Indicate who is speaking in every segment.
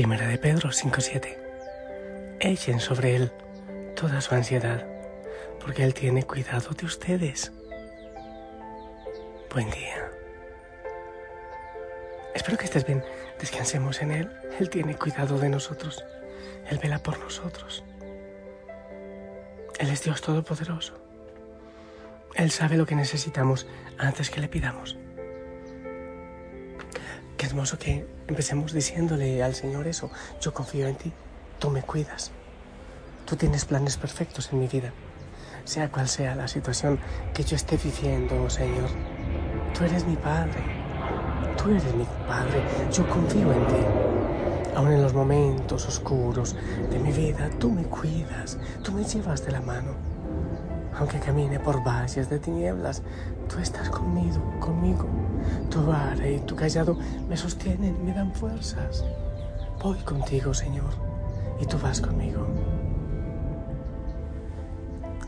Speaker 1: Primera de Pedro 5.7. Echen sobre Él toda su ansiedad, porque Él tiene cuidado de ustedes. Buen día. Espero que estés bien. Descansemos en Él. Él tiene cuidado de nosotros. Él vela por nosotros. Él es Dios Todopoderoso. Él sabe lo que necesitamos antes que le pidamos. Hermoso que empecemos diciéndole al Señor eso. Yo confío en ti. Tú me cuidas. Tú tienes planes perfectos en mi vida. Sea cual sea la situación que yo esté viviendo, Señor. Tú eres mi Padre. Tú eres mi Padre. Yo confío en ti. Aún en los momentos oscuros de mi vida, tú me cuidas. Tú me llevas de la mano. Aunque camine por valles de tinieblas, tú estás conmigo, conmigo. Tu vara y tu callado me sostienen, me dan fuerzas. Voy contigo, Señor, y tú vas conmigo.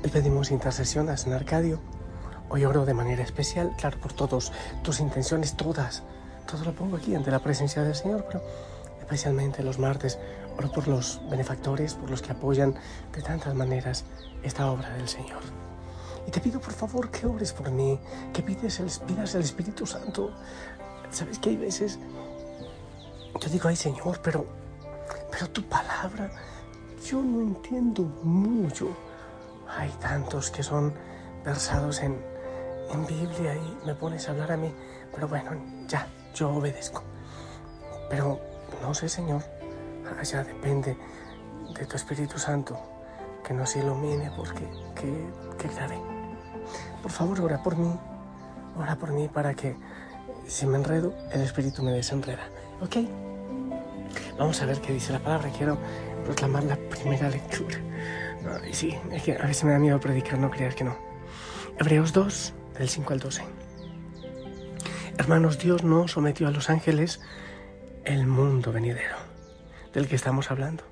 Speaker 1: Le pedimos intercesión a San Arcadio. Hoy oro de manera especial, claro, por todas tus intenciones, todas. Todo lo pongo aquí ante la presencia del Señor, pero especialmente los martes oro por los benefactores, por los que apoyan de tantas maneras esta obra del Señor. Y te pido por favor que ores por mí, que pides el, pidas el Espíritu Santo. Sabes que hay veces, yo digo, ay Señor, pero, pero tu palabra, yo no entiendo mucho. Hay tantos que son versados en, en Biblia y me pones a hablar a mí, pero bueno, ya, yo obedezco. Pero no sé, Señor, allá depende de tu Espíritu Santo que nos ilumine porque que, grave. Por favor, ora por mí, ora por mí para que si me enredo, el Espíritu me desenreda. ¿Ok? Vamos a ver qué dice la palabra. Quiero proclamar la primera lectura. y sí, es que a veces me da miedo predicar, no creas que no. Hebreos 2, del 5 al 12. Hermanos, Dios no sometió a los ángeles el mundo venidero, del que estamos hablando.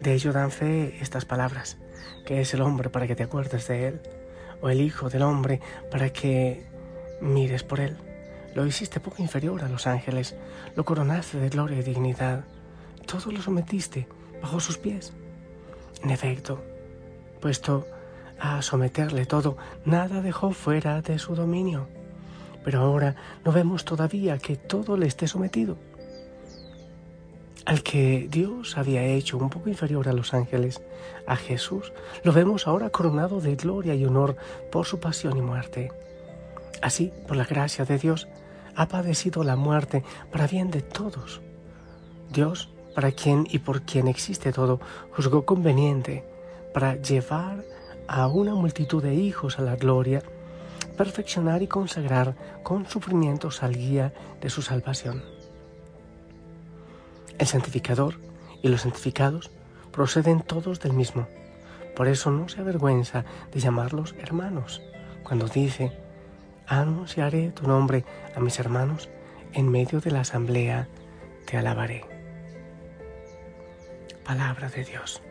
Speaker 1: De ello dan fe estas palabras, que es el hombre para que te acuerdes de él, o el Hijo del hombre para que mires por él. Lo hiciste poco inferior a los ángeles, lo coronaste de gloria y dignidad, todo lo sometiste bajo sus pies. En efecto, puesto a someterle todo, nada dejó fuera de su dominio. Pero ahora no vemos todavía que todo le esté sometido al que Dios había hecho un poco inferior a los ángeles, a Jesús, lo vemos ahora coronado de gloria y honor por su pasión y muerte. Así, por la gracia de Dios, ha padecido la muerte para bien de todos. Dios, para quien y por quien existe todo, juzgó conveniente para llevar a una multitud de hijos a la gloria, perfeccionar y consagrar con sufrimientos al guía de su salvación. El santificador y los santificados proceden todos del mismo. Por eso no se avergüenza de llamarlos hermanos. Cuando dice, anunciaré tu nombre a mis hermanos, en medio de la asamblea te alabaré. Palabra de Dios.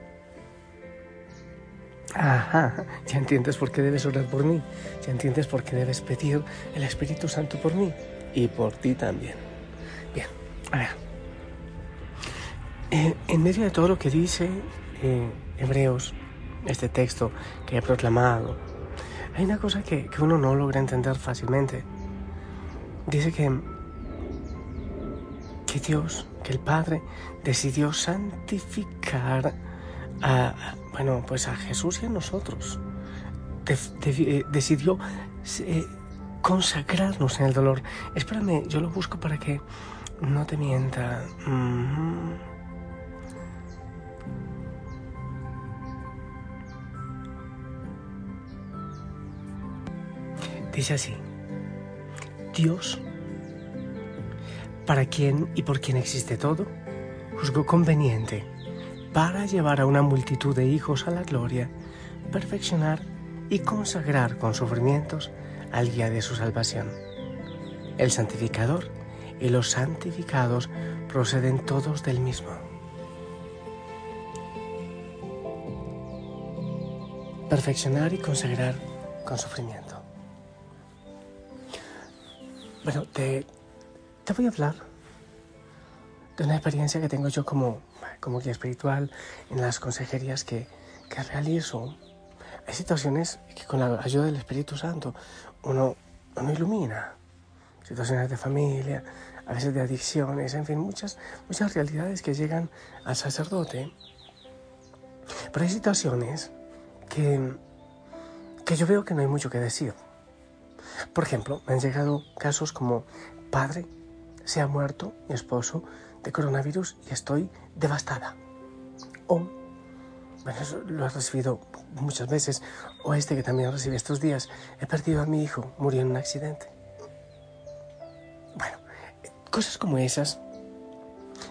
Speaker 1: Ajá, ya entiendes por qué debes orar por mí, ya entiendes por qué debes pedir el Espíritu Santo por mí y por ti también. Bien, a ver. Eh, en medio de todo lo que dice eh, Hebreos, este texto que he proclamado, hay una cosa que, uno no logra entender fácilmente. Dice que, que Dios, que el Padre, decidió santificar a, bueno, pues a Jesús y a nosotros. Eh, decidió consagrarnos en el dolor. Espérame, yo lo busco para que no te mienta. Dice así, Dios, para quien y por quien existe todo, juzgó conveniente para llevar a una multitud de hijos a la gloria, perfeccionar y consagrar con sufrimientos al guía de su salvación. El santificador y los santificados proceden todos del mismo. Perfeccionar y consagrar con sufrimiento. Bueno, te, voy a hablar de una experiencia que tengo yo como, como guía espiritual en las consejerías que, que realizo. Hay situaciones que con la ayuda del Espíritu Santo uno, uno ilumina. Situaciones de familia, a veces de adicciones, en fin, muchas, muchas realidades que llegan al sacerdote. Pero hay situaciones que, que yo veo que no hay mucho que decir. Por ejemplo, me han llegado casos como, padre, se ha muerto mi esposo de coronavirus y estoy devastada. O, bueno, lo he recibido muchas veces, o este que también recibí estos días, he perdido a mi hijo, murió en un accidente. Bueno, cosas como esas.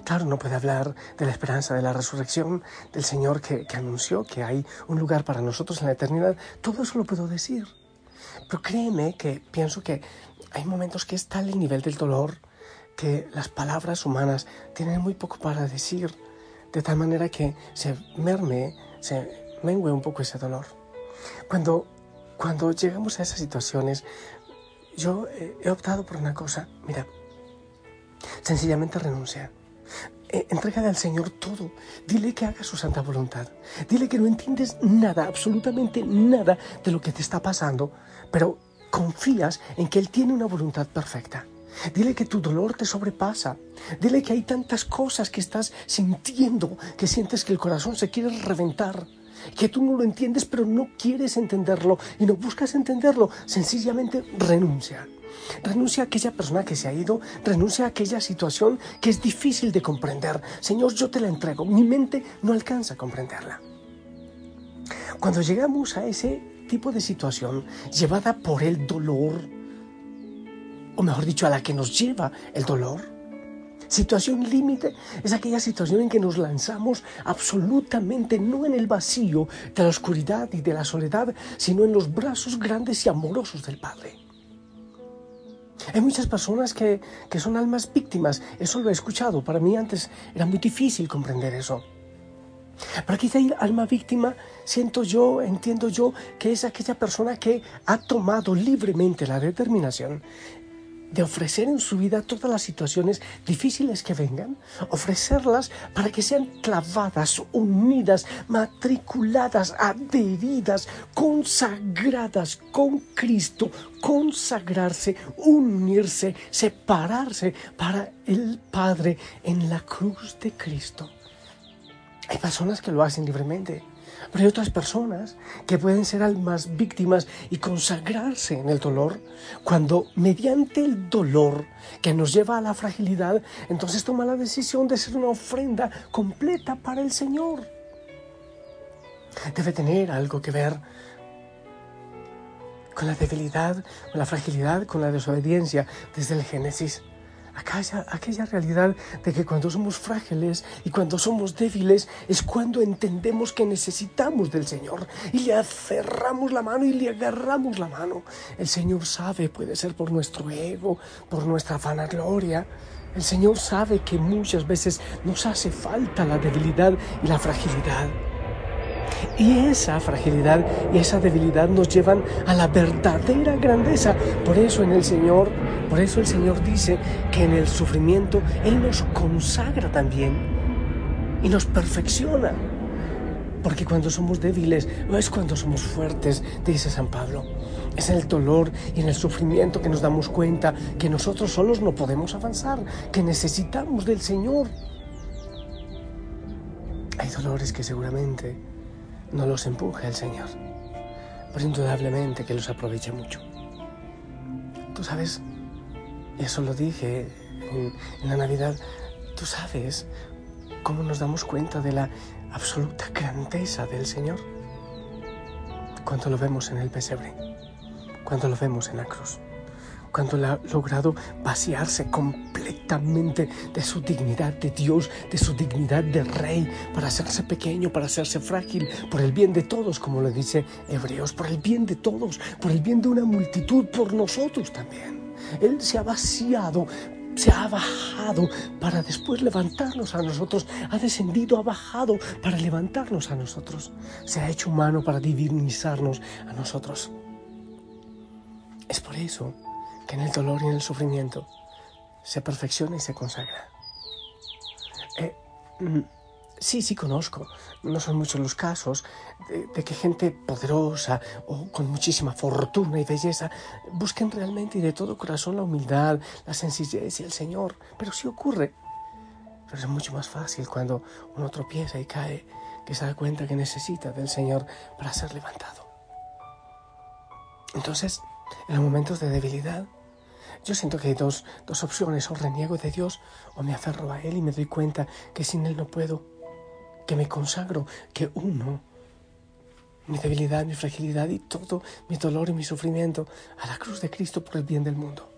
Speaker 1: Claro, no puede hablar de la esperanza de la resurrección del Señor que anunció que hay un lugar para nosotros en la eternidad. Todo eso lo puedo decir. Pero créeme que pienso que hay momentos que es tal el nivel del dolor que las palabras humanas tienen muy poco para decir, de tal manera que se merme, se mengue un poco ese dolor. Cuando, cuando llegamos a esas situaciones, yo he optado por una cosa, mira, sencillamente renuncia. Eh, entrégale al Señor todo. Dile que haga su santa voluntad. Dile que no entiendes nada, absolutamente nada de lo que te está pasando, pero confías en que Él tiene una voluntad perfecta. Dile que tu dolor te sobrepasa. Dile que hay tantas cosas que estás sintiendo que sientes que el corazón se quiere reventar. Que tú no lo entiendes, pero no quieres entenderlo y no buscas entenderlo. Sencillamente renuncia. Renuncia a aquella persona que se ha ido, renuncia a aquella situación que es difícil de comprender. Señor, yo te la entrego. Mi mente no alcanza a comprenderla. Cuando llegamos a ese tipo de situación llevada por el dolor, o mejor dicho, a la que nos lleva el dolor, Situación límite es aquella situación en que nos lanzamos absolutamente no en el vacío de la oscuridad y de la soledad, sino en los brazos grandes y amorosos del Padre. Hay muchas personas que, son almas víctimas, eso lo he escuchado, para mí antes era muy difícil comprender eso. Pero quizá el alma víctima, siento yo, entiendo yo, que es aquella persona que ha tomado libremente la determinación de ofrecer en su vida todas las situaciones difíciles que vengan, ofrecerlas para que sean clavadas, unidas, matriculadas, adheridas, consagradas con Cristo, consagrarse, unirse, separarse para el Padre en la cruz de Cristo. Hay personas que lo hacen libremente pero hay otras personas que pueden ser almas víctimas y consagrarse en el dolor cuando mediante el dolor que nos lleva a la fragilidad, entonces toma la decisión de ser una ofrenda completa para el Señor. Debe tener algo que ver con la debilidad, con la fragilidad, con la desobediencia desde el Génesis aquella, aquella realidad de que cuando somos frágiles y cuando somos débiles es cuando entendemos que necesitamos del Señor y le aferramos la mano y le agarramos la mano. El Señor sabe, puede ser por nuestro ego, por nuestra vanagloria. El Señor sabe que muchas veces nos hace falta la debilidad y la fragilidad. Y esa fragilidad y esa debilidad nos llevan a la verdadera grandeza. Por eso en el Señor, por eso el Señor dice que en el sufrimiento Él nos consagra también y nos perfecciona. Porque cuando somos débiles no es cuando somos fuertes, dice San Pablo. Es en el dolor y en el sufrimiento que nos damos cuenta que nosotros solos no podemos avanzar, que necesitamos del Señor. Hay dolores que seguramente no los empuje el Señor, pero indudablemente que los aprovecha mucho. Tú sabes, eso lo dije en, la Navidad, tú sabes cómo nos damos cuenta de la absoluta grandeza del Señor cuando lo vemos en el pesebre, cuando lo vemos en la cruz, cuando Él ha logrado vaciarse completamente de su dignidad de Dios, de su dignidad de rey, para hacerse pequeño, para hacerse frágil, por el bien de todos, como lo dice Hebreos, por el bien de todos, por el bien de una multitud, por nosotros también. Él se ha vaciado se ha bajado para después levantarnos a nosotros, ha descendido, ha bajado para levantarnos a nosotros, se ha hecho humano para divinizarnos a nosotros. Es por eso que en el dolor y en el sufrimiento se perfecciona y se consagra. Eh, mm, Sí, sí conozco. No son muchos los casos de, que gente poderosa o con muchísima fortuna y belleza busquen realmente y de todo corazón la humildad, la sencillez y el Señor. Pero sí ocurre. Pero es mucho más fácil cuando uno tropieza y cae, que se da cuenta que necesita del Señor para ser levantado. Entonces, en los momentos de debilidad, yo siento que hay dos, dos opciones, o reniego de Dios o me aferro a Él y me doy cuenta que sin Él no puedo que me consagro, que uno mi debilidad, mi fragilidad y todo mi dolor y mi sufrimiento a la cruz de Cristo por el bien del mundo.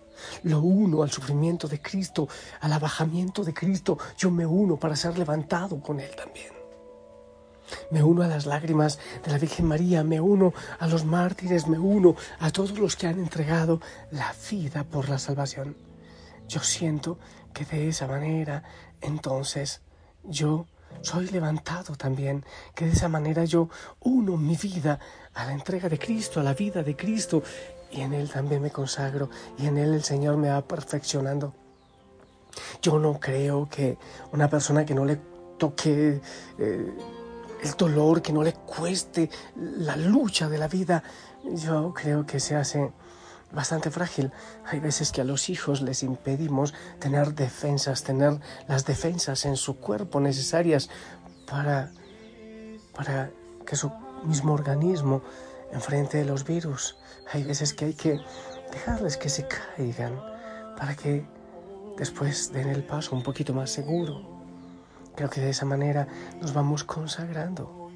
Speaker 1: Lo uno al sufrimiento de Cristo, al abajamiento de Cristo. Yo me uno para ser levantado con Él también. Me uno a las lágrimas de la Virgen María, me uno a los mártires, me uno a todos los que han entregado la vida por la salvación. Yo siento que de esa manera entonces yo soy levantado también, que de esa manera yo uno mi vida a la entrega de Cristo, a la vida de Cristo, y en Él también me consagro, y en Él el Señor me va perfeccionando. Yo no creo que una persona que no le toque eh, el dolor, que no le cueste la lucha de la vida, yo creo que se hace bastante frágil. Hay veces que a los hijos les impedimos tener defensas, tener las defensas en su cuerpo necesarias para, para que su mismo organismo enfrente los virus. Hay veces que hay que dejarles que se caigan para que después den el paso un poquito más seguro. Creo que de esa manera nos vamos consagrando.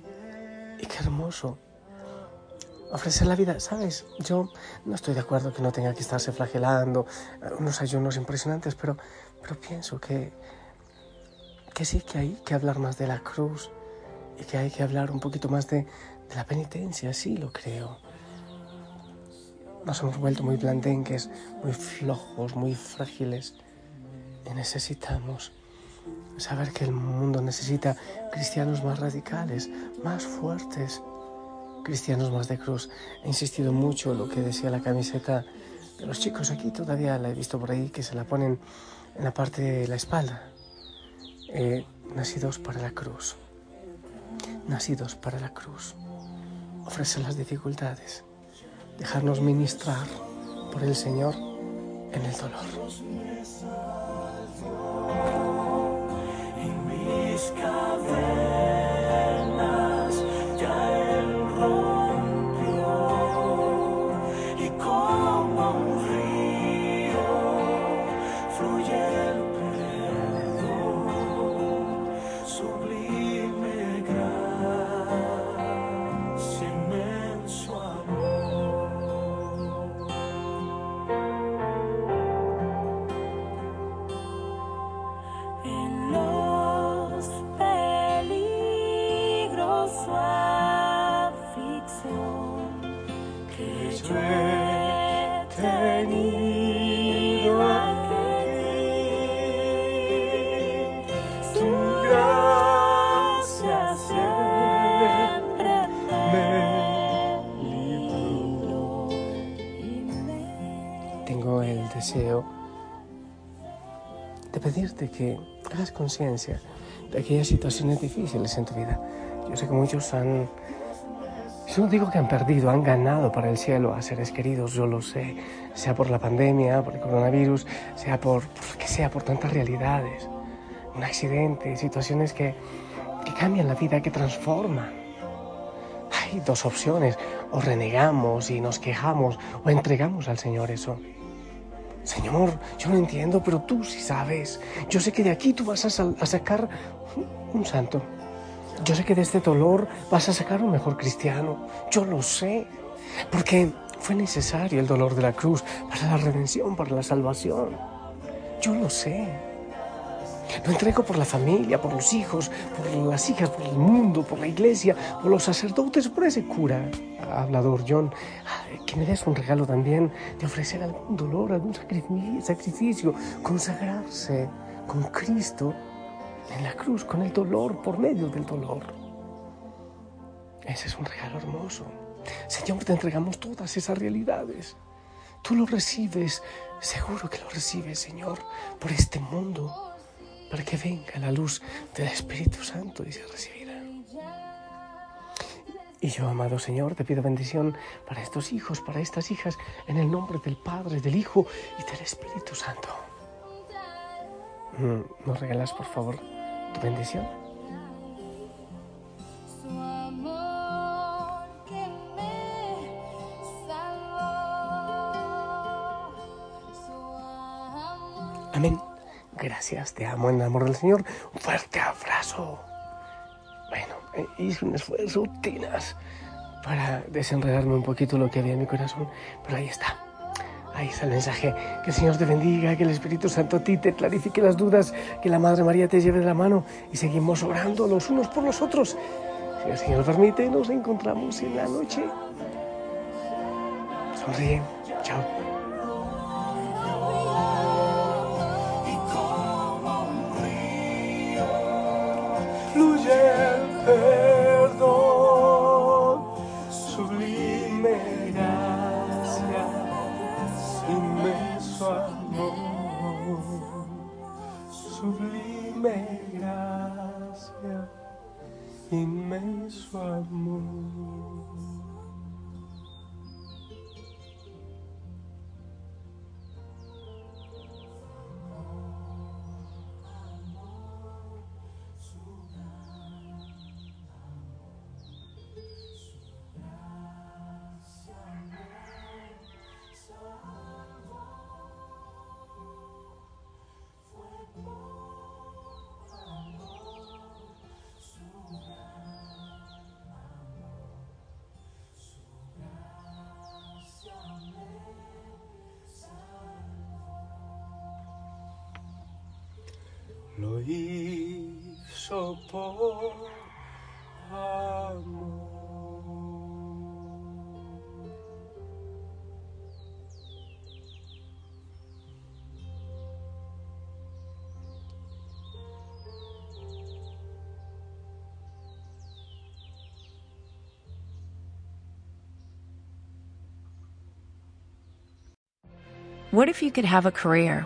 Speaker 1: Y qué hermoso ofrecer la vida, ¿sabes? Yo no estoy de acuerdo que no tenga que estarse flagelando, eh, unos ayunos impresionantes, pero, pero pienso que, que sí que hay que hablar más de la cruz y que hay que hablar un poquito más de, la penitencia, sí lo creo. Nos hemos vuelto muy blandengues, muy flojos, muy frágiles y necesitamos saber que el mundo necesita cristianos más radicales, más fuertes, cristianos más de cruz. He insistido mucho lo que decía la camiseta de los chicos aquí, todavía la he visto por ahí, que se la ponen en la parte de la espalda. Eh, nacidos para la cruz. Nacidos para la cruz. Ofrecer las dificultades. Dejarnos ministrar por el Señor en el dolor. Pedirte que hagas conciencia de aquellas situaciones difíciles en tu vida. Yo sé que muchos han, yo no digo que han perdido, han ganado para el cielo a seres queridos, yo lo sé, sea por la pandemia, por el coronavirus, sea por, que sea por tantas realidades, un accidente, situaciones que, que cambian la vida, que transforman. Hay dos opciones, o renegamos y nos quejamos, o entregamos al Señor eso Señor, yo no entiendo, pero tú sí sabes. Yo sé que de aquí tú vas a, a sacar un santo. Yo sé que de este dolor vas a sacar un mejor cristiano. Yo lo sé. Porque fue necesario el dolor de la cruz para la redención, para la salvación. Yo lo sé. Lo entrego por la familia, por los hijos, por las hijas, por el mundo, por la iglesia, por los sacerdotes, por ese cura, hablador John, que me des un regalo también de ofrecer algún dolor, algún sacrificio, consagrarse con Cristo en la cruz, con el dolor, por medio del dolor. Ese es un regalo hermoso. Señor, te entregamos todas esas realidades. Tú lo recibes, seguro que lo recibes, Señor, por este mundo para que venga la luz del Espíritu Santo y se recibirá. Y yo, amado Señor, te pido bendición para estos hijos, para estas hijas, en el nombre del Padre, del Hijo y del Espíritu Santo. Mm, ¿Nos regalas, por favor, tu bendición? Gracias, te amo en el amor del Señor. Un fuerte abrazo. Bueno, eh, hice un esfuerzo, tinas, para desenredarme un poquito lo que había en mi corazón, pero ahí está. Ahí está el mensaje. Que el Señor te bendiga, que el Espíritu Santo a ti te clarifique las dudas, que la Madre María te lleve de la mano y seguimos orando los unos por los otros. Si el Señor permite, nos encontramos en la noche. Sonríe. Chao. Sublime gracia, inmenso amor. Lo hizo por amor.
Speaker 2: What if you could have a career